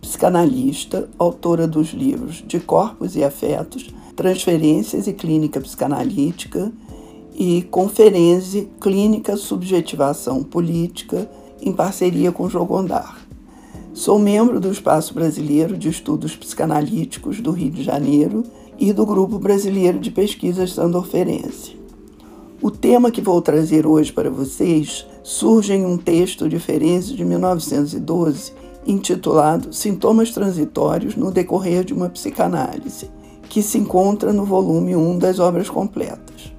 psicanalista, autora dos livros De Corpos e Afetos, Transferências e Clínica Psicanalítica e Conferência Clínica Subjetivação Política, em parceria com Jogondar. Sou membro do Espaço Brasileiro de Estudos Psicanalíticos do Rio de Janeiro e do Grupo Brasileiro de Pesquisas Sandorferense. O tema que vou trazer hoje para vocês surge em um texto de Ferenzi de 1912 intitulado Sintomas Transitórios no Decorrer de uma Psicanálise, que se encontra no volume 1 das Obras Completas.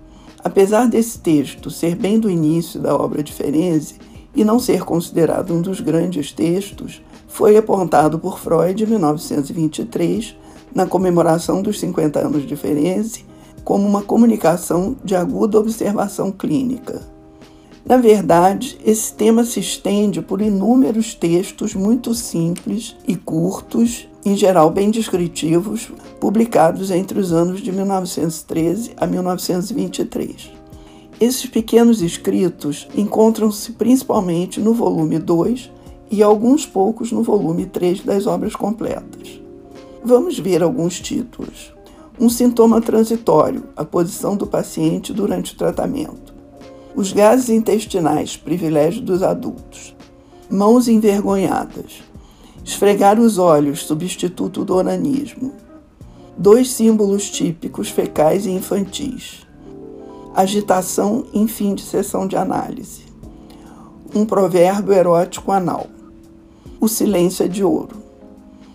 Apesar desse texto ser bem do início da obra de Ferenzi e não ser considerado um dos grandes textos, foi apontado por Freud em 1923, na comemoração dos 50 anos de Ferenzi, como uma comunicação de aguda observação clínica. Na verdade, esse tema se estende por inúmeros textos muito simples e curtos, em geral bem descritivos, publicados entre os anos de 1913 a 1923. Esses pequenos escritos encontram-se principalmente no volume 2 e alguns poucos no volume 3 das obras completas. Vamos ver alguns títulos. Um sintoma transitório, a posição do paciente durante o tratamento. Os gases intestinais, privilégio dos adultos. Mãos envergonhadas. Esfregar os olhos, substituto do onanismo. Dois símbolos típicos fecais e infantis. Agitação em fim de sessão de análise. Um provérbio erótico anal. O silêncio é de ouro.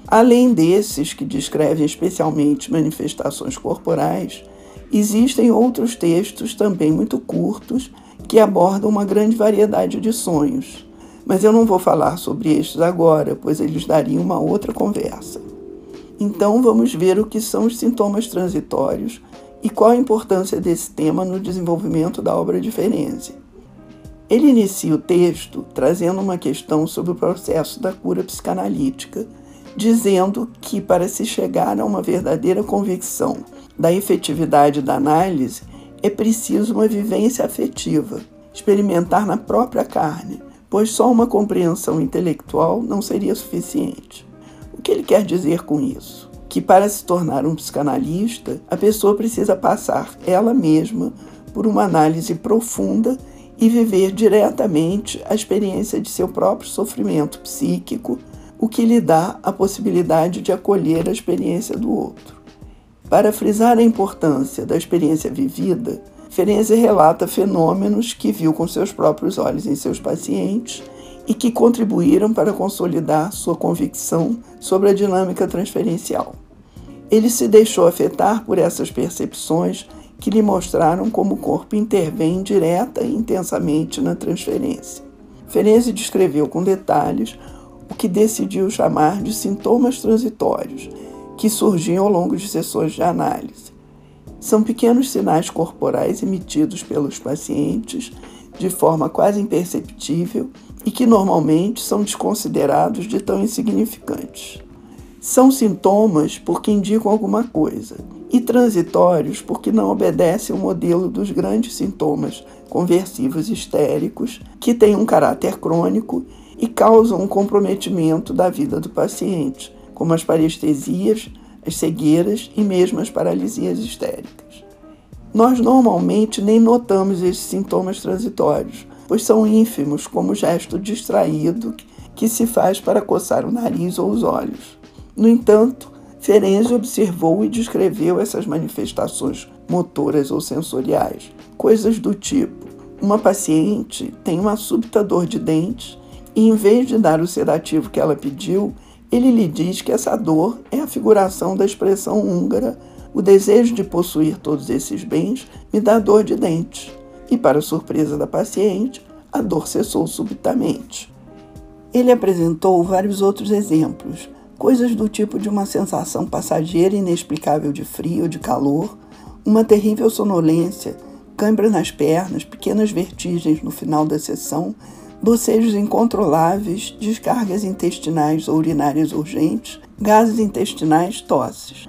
Além desses, que descrevem especialmente manifestações corporais, existem outros textos também muito curtos que abordam uma grande variedade de sonhos. Mas eu não vou falar sobre estes agora, pois eles dariam uma outra conversa. Então vamos ver o que são os sintomas transitórios e qual a importância desse tema no desenvolvimento da obra de Ferenczi. Ele inicia o texto trazendo uma questão sobre o processo da cura psicanalítica, dizendo que para se chegar a uma verdadeira convicção da efetividade da análise, é preciso uma vivência afetiva, experimentar na própria carne, pois só uma compreensão intelectual não seria suficiente. O que ele quer dizer com isso? Que para se tornar um psicanalista, a pessoa precisa passar ela mesma por uma análise profunda e viver diretamente a experiência de seu próprio sofrimento psíquico, o que lhe dá a possibilidade de acolher a experiência do outro. Para frisar a importância da experiência vivida, Ferenczi relata fenômenos que viu com seus próprios olhos em seus pacientes e que contribuíram para consolidar sua convicção sobre a dinâmica transferencial. Ele se deixou afetar por essas percepções que lhe mostraram como o corpo intervém direta e intensamente na transferência. Ferenczi descreveu com detalhes o que decidiu chamar de sintomas transitórios, que surgiam ao longo de sessões de análise. São pequenos sinais corporais emitidos pelos pacientes de forma quase imperceptível e que normalmente são desconsiderados de tão insignificantes. São sintomas porque indicam alguma coisa, e transitórios porque não obedecem ao modelo dos grandes sintomas conversivos histéricos, que têm um caráter crônico e causam um comprometimento da vida do paciente, como as parestesias, as cegueiras e mesmo as paralisias histéricas. Nós normalmente nem notamos esses sintomas transitórios, pois são ínfimos, como o gesto distraído que se faz para coçar o nariz ou os olhos. No entanto, Ferenzi observou e descreveu essas manifestações motoras ou sensoriais, coisas do tipo: uma paciente tem uma súbita dor de dentes e, em vez de dar o sedativo que ela pediu, ele lhe diz que essa dor é a figuração da expressão húngara: o desejo de possuir todos esses bens me dá dor de dentes. E, para surpresa da paciente, a dor cessou subitamente. Ele apresentou vários outros exemplos, Coisas do tipo de uma sensação passageira e inexplicável de frio, de calor, uma terrível sonolência, cãibra nas pernas, pequenas vertigens no final da sessão, bocejos incontroláveis, descargas intestinais ou urinárias urgentes, gases intestinais, tosses.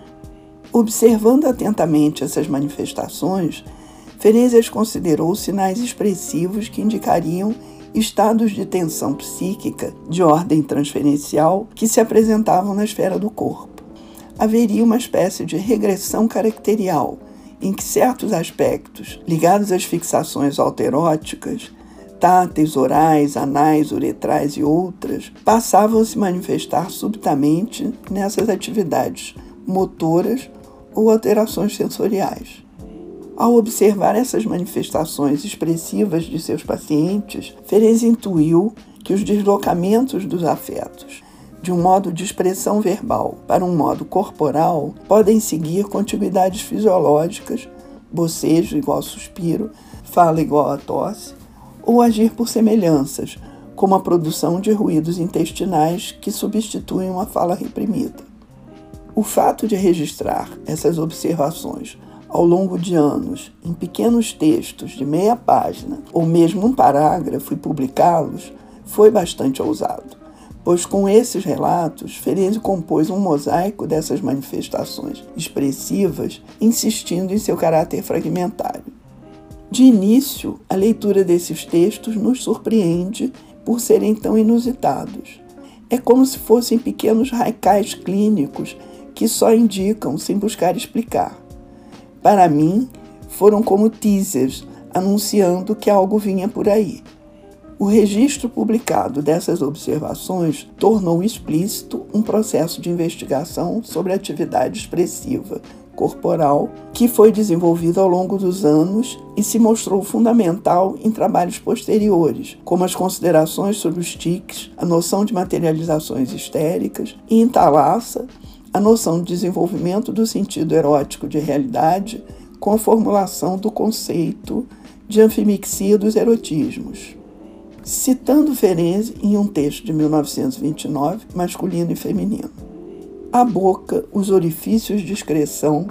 Observando atentamente essas manifestações, Ferêzias considerou sinais expressivos que indicariam estados de tensão psíquica de ordem transferencial que se apresentavam na esfera do corpo. Haveria uma espécie de regressão caracterial, em que certos aspectos ligados às fixações alteróticas, táteis, orais, anais, uretrais e outras, passavam a se manifestar subitamente nessas atividades motoras ou alterações sensoriais. Ao observar essas manifestações expressivas de seus pacientes, Ferez intuiu que os deslocamentos dos afetos de um modo de expressão verbal para um modo corporal podem seguir contiguidades fisiológicas, bocejo igual suspiro, fala igual a tosse, ou agir por semelhanças, como a produção de ruídos intestinais que substituem uma fala reprimida. O fato de registrar essas observações ao longo de anos em pequenos textos de meia página ou mesmo um parágrafo e publicá-los foi bastante ousado, pois com esses relatos Ferenzi compôs um mosaico dessas manifestações expressivas, insistindo em seu caráter fragmentário. De início, a leitura desses textos nos surpreende por serem tão inusitados. É como se fossem pequenos raicais clínicos que só indicam sem buscar explicar para mim, foram como teasers anunciando que algo vinha por aí. O registro publicado dessas observações tornou explícito um processo de investigação sobre atividade expressiva corporal que foi desenvolvido ao longo dos anos e se mostrou fundamental em trabalhos posteriores, como as considerações sobre os tics, a noção de materializações histéricas e em Thalassa, a noção de desenvolvimento do sentido erótico de realidade com a formulação do conceito de anfimixia dos erotismos. Citando Ferenzi em um texto de 1929, masculino e feminino. A boca, os orifícios de excreção,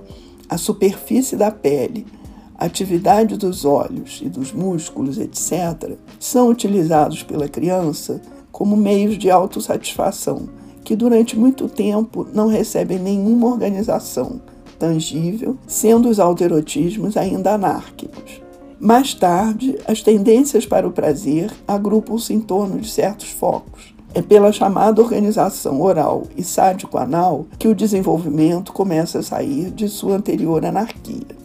a superfície da pele, a atividade dos olhos e dos músculos, etc., são utilizados pela criança como meios de autossatisfação que durante muito tempo não recebem nenhuma organização tangível, sendo os alterotismos ainda anárquicos. Mais tarde, as tendências para o prazer agrupam-se em torno de certos focos. É pela chamada organização oral e sádico-anal que o desenvolvimento começa a sair de sua anterior anarquia.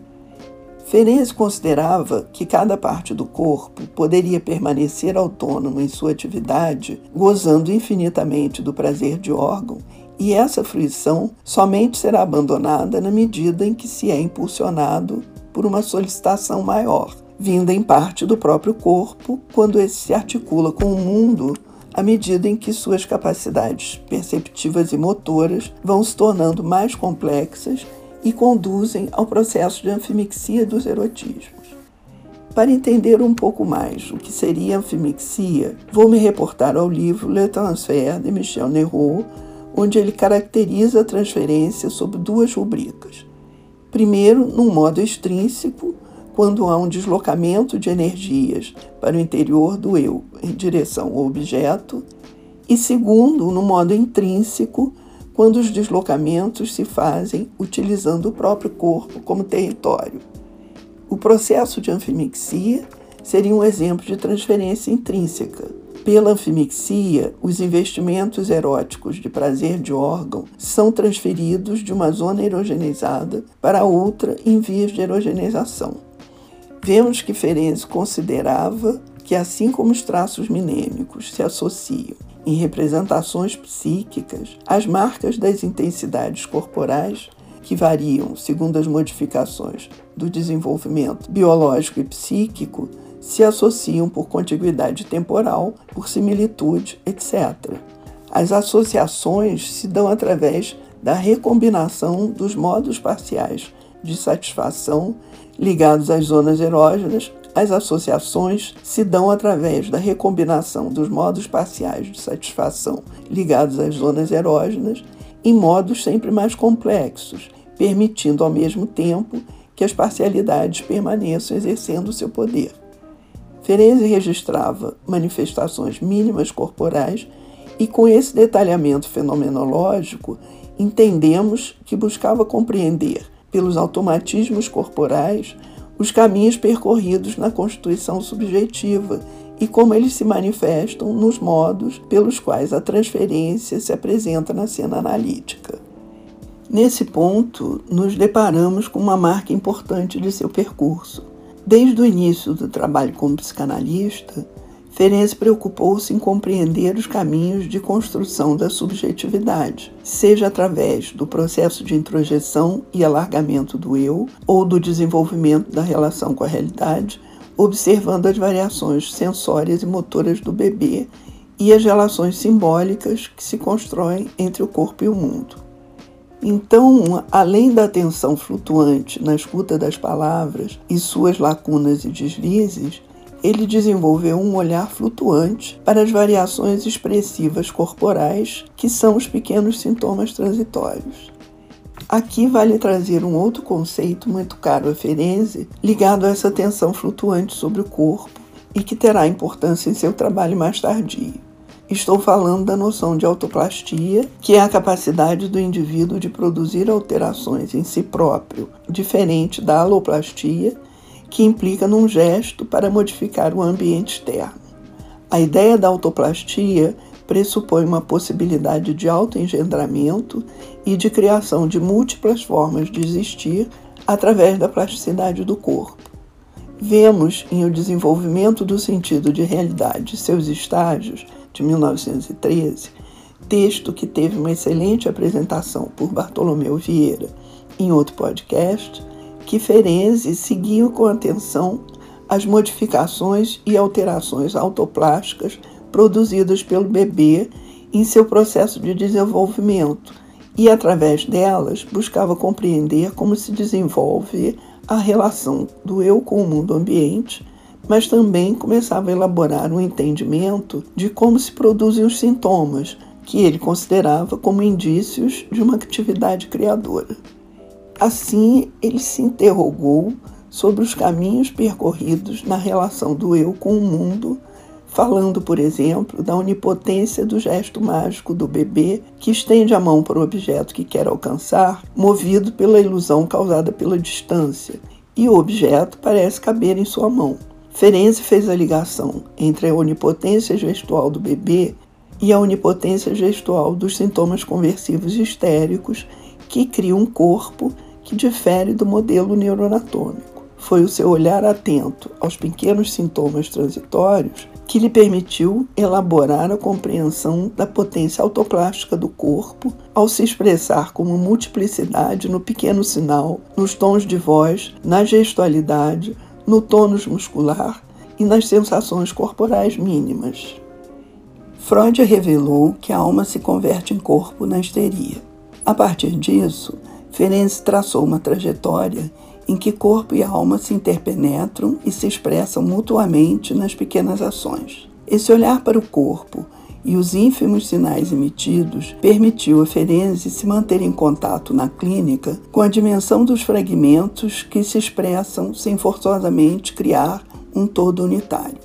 Ferenc considerava que cada parte do corpo poderia permanecer autônoma em sua atividade, gozando infinitamente do prazer de órgão, e essa fruição somente será abandonada na medida em que se é impulsionado por uma solicitação maior, vinda em parte do próprio corpo, quando esse se articula com o mundo à medida em que suas capacidades perceptivas e motoras vão se tornando mais complexas e conduzem ao processo de anfimixia dos erotismos. Para entender um pouco mais o que seria anfimixia, vou me reportar ao livro Le Transfert de Michel Nerot, onde ele caracteriza a transferência sob duas rubricas. Primeiro, num modo extrínseco, quando há um deslocamento de energias para o interior do eu em direção ao objeto, e segundo, no modo intrínseco, quando os deslocamentos se fazem utilizando o próprio corpo como território. O processo de anfimixia seria um exemplo de transferência intrínseca. Pela anfimixia, os investimentos eróticos de prazer de órgão são transferidos de uma zona erogenizada para outra em vias de erogenização. Vemos que Ferenc considerava que, assim como os traços minêmicos se associam em representações psíquicas, as marcas das intensidades corporais, que variam segundo as modificações do desenvolvimento biológico e psíquico, se associam por contiguidade temporal, por similitude, etc. As associações se dão através da recombinação dos modos parciais de satisfação ligados às zonas erógenas as associações se dão através da recombinação dos modos parciais de satisfação ligados às zonas erógenas em modos sempre mais complexos, permitindo ao mesmo tempo que as parcialidades permaneçam exercendo seu poder. Ferenczi registrava manifestações mínimas corporais e, com esse detalhamento fenomenológico, entendemos que buscava compreender, pelos automatismos corporais, os caminhos percorridos na constituição subjetiva e como eles se manifestam nos modos pelos quais a transferência se apresenta na cena analítica. Nesse ponto, nos deparamos com uma marca importante de seu percurso. Desde o início do trabalho como psicanalista, Ferenczi preocupou-se em compreender os caminhos de construção da subjetividade, seja através do processo de introjeção e alargamento do eu ou do desenvolvimento da relação com a realidade, observando as variações sensórias e motoras do bebê e as relações simbólicas que se constroem entre o corpo e o mundo. Então, além da atenção flutuante na escuta das palavras e suas lacunas e deslizes, ele desenvolveu um olhar flutuante para as variações expressivas corporais, que são os pequenos sintomas transitórios. Aqui vale trazer um outro conceito muito caro a Ferenzi, ligado a essa tensão flutuante sobre o corpo e que terá importância em seu trabalho mais tardio. Estou falando da noção de autoplastia, que é a capacidade do indivíduo de produzir alterações em si próprio, diferente da aloplastia, que implica num gesto para modificar o ambiente externo. A ideia da autoplastia pressupõe uma possibilidade de autoengendramento e de criação de múltiplas formas de existir através da plasticidade do corpo. Vemos em O Desenvolvimento do Sentido de Realidade Seus Estágios, de 1913, texto que teve uma excelente apresentação por Bartolomeu Vieira em outro podcast, que Ferenzi seguiu com atenção as modificações e alterações autoplásticas produzidas pelo bebê em seu processo de desenvolvimento e, através delas, buscava compreender como se desenvolve a relação do eu com o mundo ambiente, mas também começava a elaborar um entendimento de como se produzem os sintomas, que ele considerava como indícios de uma atividade criadora. Assim, ele se interrogou sobre os caminhos percorridos na relação do eu com o mundo falando, por exemplo, da onipotência do gesto mágico do bebê que estende a mão para o objeto que quer alcançar, movido pela ilusão causada pela distância, e o objeto parece caber em sua mão. Ferenzi fez a ligação entre a onipotência gestual do bebê e a onipotência gestual dos sintomas conversivos histéricos que criam um corpo que difere do modelo neuroanatômico. Foi o seu olhar atento aos pequenos sintomas transitórios que lhe permitiu elaborar a compreensão da potência autoplástica do corpo ao se expressar como multiplicidade no pequeno sinal, nos tons de voz, na gestualidade, no tônus muscular e nas sensações corporais mínimas. Freud revelou que a alma se converte em corpo na histeria. A partir disso, Ferenczi traçou uma trajetória em que corpo e alma se interpenetram e se expressam mutuamente nas pequenas ações. Esse olhar para o corpo e os ínfimos sinais emitidos permitiu a Ferenzi se manter em contato na clínica com a dimensão dos fragmentos que se expressam sem forçosamente criar um todo unitário.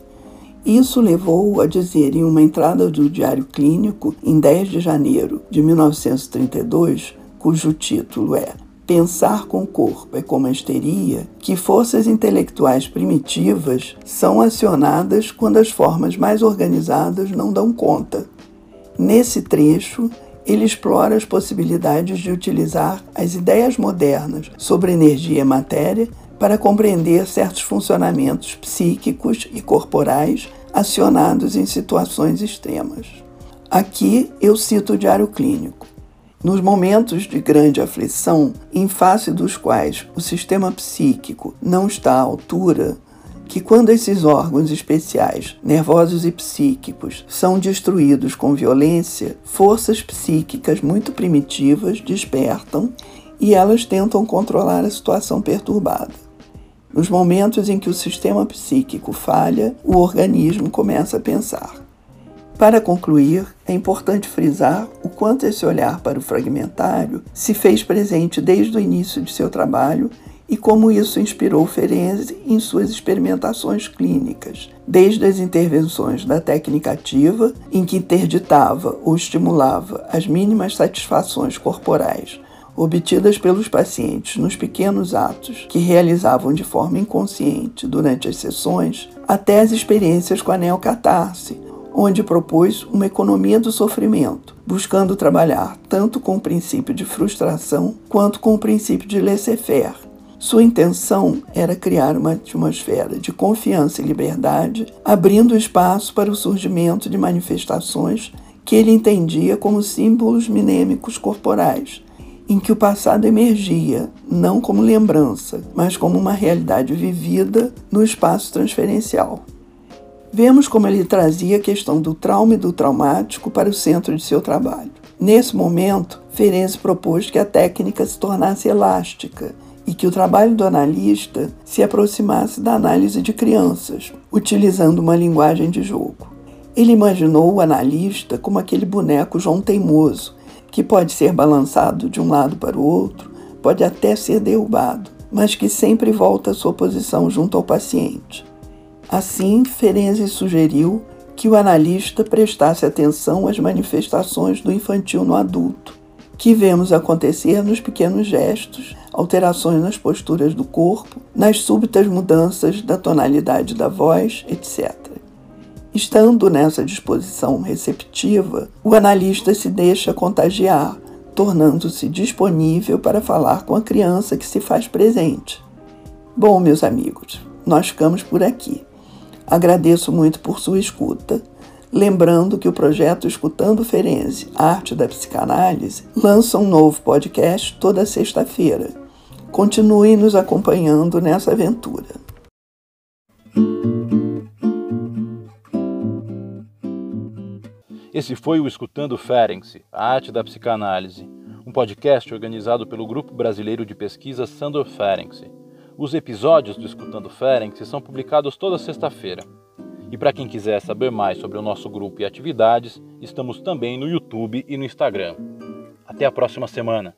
Isso levou-o a dizer em uma entrada do Diário Clínico, em 10 de janeiro de 1932, cujo título é Pensar com corpo é como a histeria, que forças intelectuais primitivas são acionadas quando as formas mais organizadas não dão conta. Nesse trecho, ele explora as possibilidades de utilizar as ideias modernas sobre energia e matéria para compreender certos funcionamentos psíquicos e corporais acionados em situações extremas. Aqui eu cito o Diário Clínico. Nos momentos de grande aflição, em face dos quais o sistema psíquico não está à altura, que quando esses órgãos especiais, nervosos e psíquicos, são destruídos com violência, forças psíquicas muito primitivas despertam e elas tentam controlar a situação perturbada. Nos momentos em que o sistema psíquico falha, o organismo começa a pensar. Para concluir, é importante frisar o quanto esse olhar para o fragmentário se fez presente desde o início de seu trabalho e como isso inspirou Ferenczi em suas experimentações clínicas, desde as intervenções da técnica ativa, em que interditava ou estimulava as mínimas satisfações corporais obtidas pelos pacientes nos pequenos atos que realizavam de forma inconsciente durante as sessões, até as experiências com a neocatarse, onde propôs uma economia do sofrimento, buscando trabalhar tanto com o princípio de frustração quanto com o princípio de laissez-faire, sua intenção era criar uma atmosfera de confiança e liberdade, abrindo espaço para o surgimento de manifestações que ele entendia como símbolos minêmicos corporais, em que o passado emergia, não como lembrança, mas como uma realidade vivida no espaço transferencial. Vemos como ele trazia a questão do trauma e do traumático para o centro de seu trabalho. Nesse momento, Ferenczi propôs que a técnica se tornasse elástica e que o trabalho do analista se aproximasse da análise de crianças, utilizando uma linguagem de jogo. Ele imaginou o analista como aquele boneco João Teimoso, que pode ser balançado de um lado para o outro, pode até ser derrubado, mas que sempre volta à sua posição junto ao paciente. Assim, Ferenczi sugeriu que o analista prestasse atenção às manifestações do infantil no adulto, que vemos acontecer nos pequenos gestos, alterações nas posturas do corpo, nas súbitas mudanças da tonalidade da voz, etc. Estando nessa disposição receptiva, o analista se deixa contagiar, tornando-se disponível para falar com a criança que se faz presente. Bom, meus amigos, nós ficamos por aqui. Agradeço muito por sua escuta Lembrando que o projeto Escutando Ferenze, Arte da Psicanálise, lança um novo podcast toda sexta-feira. Continue nos acompanhando nessa aventura. Esse foi o Escutando Ferenc, a arte da psicanálise, um podcast organizado pelo Grupo Brasileiro de Pesquisa Sandor Ferenc. Os episódios do Escutando Ferenc são publicados toda sexta-feira. E para quem quiser saber mais sobre o nosso grupo e atividades, estamos também no YouTube e no Instagram. Até a próxima semana!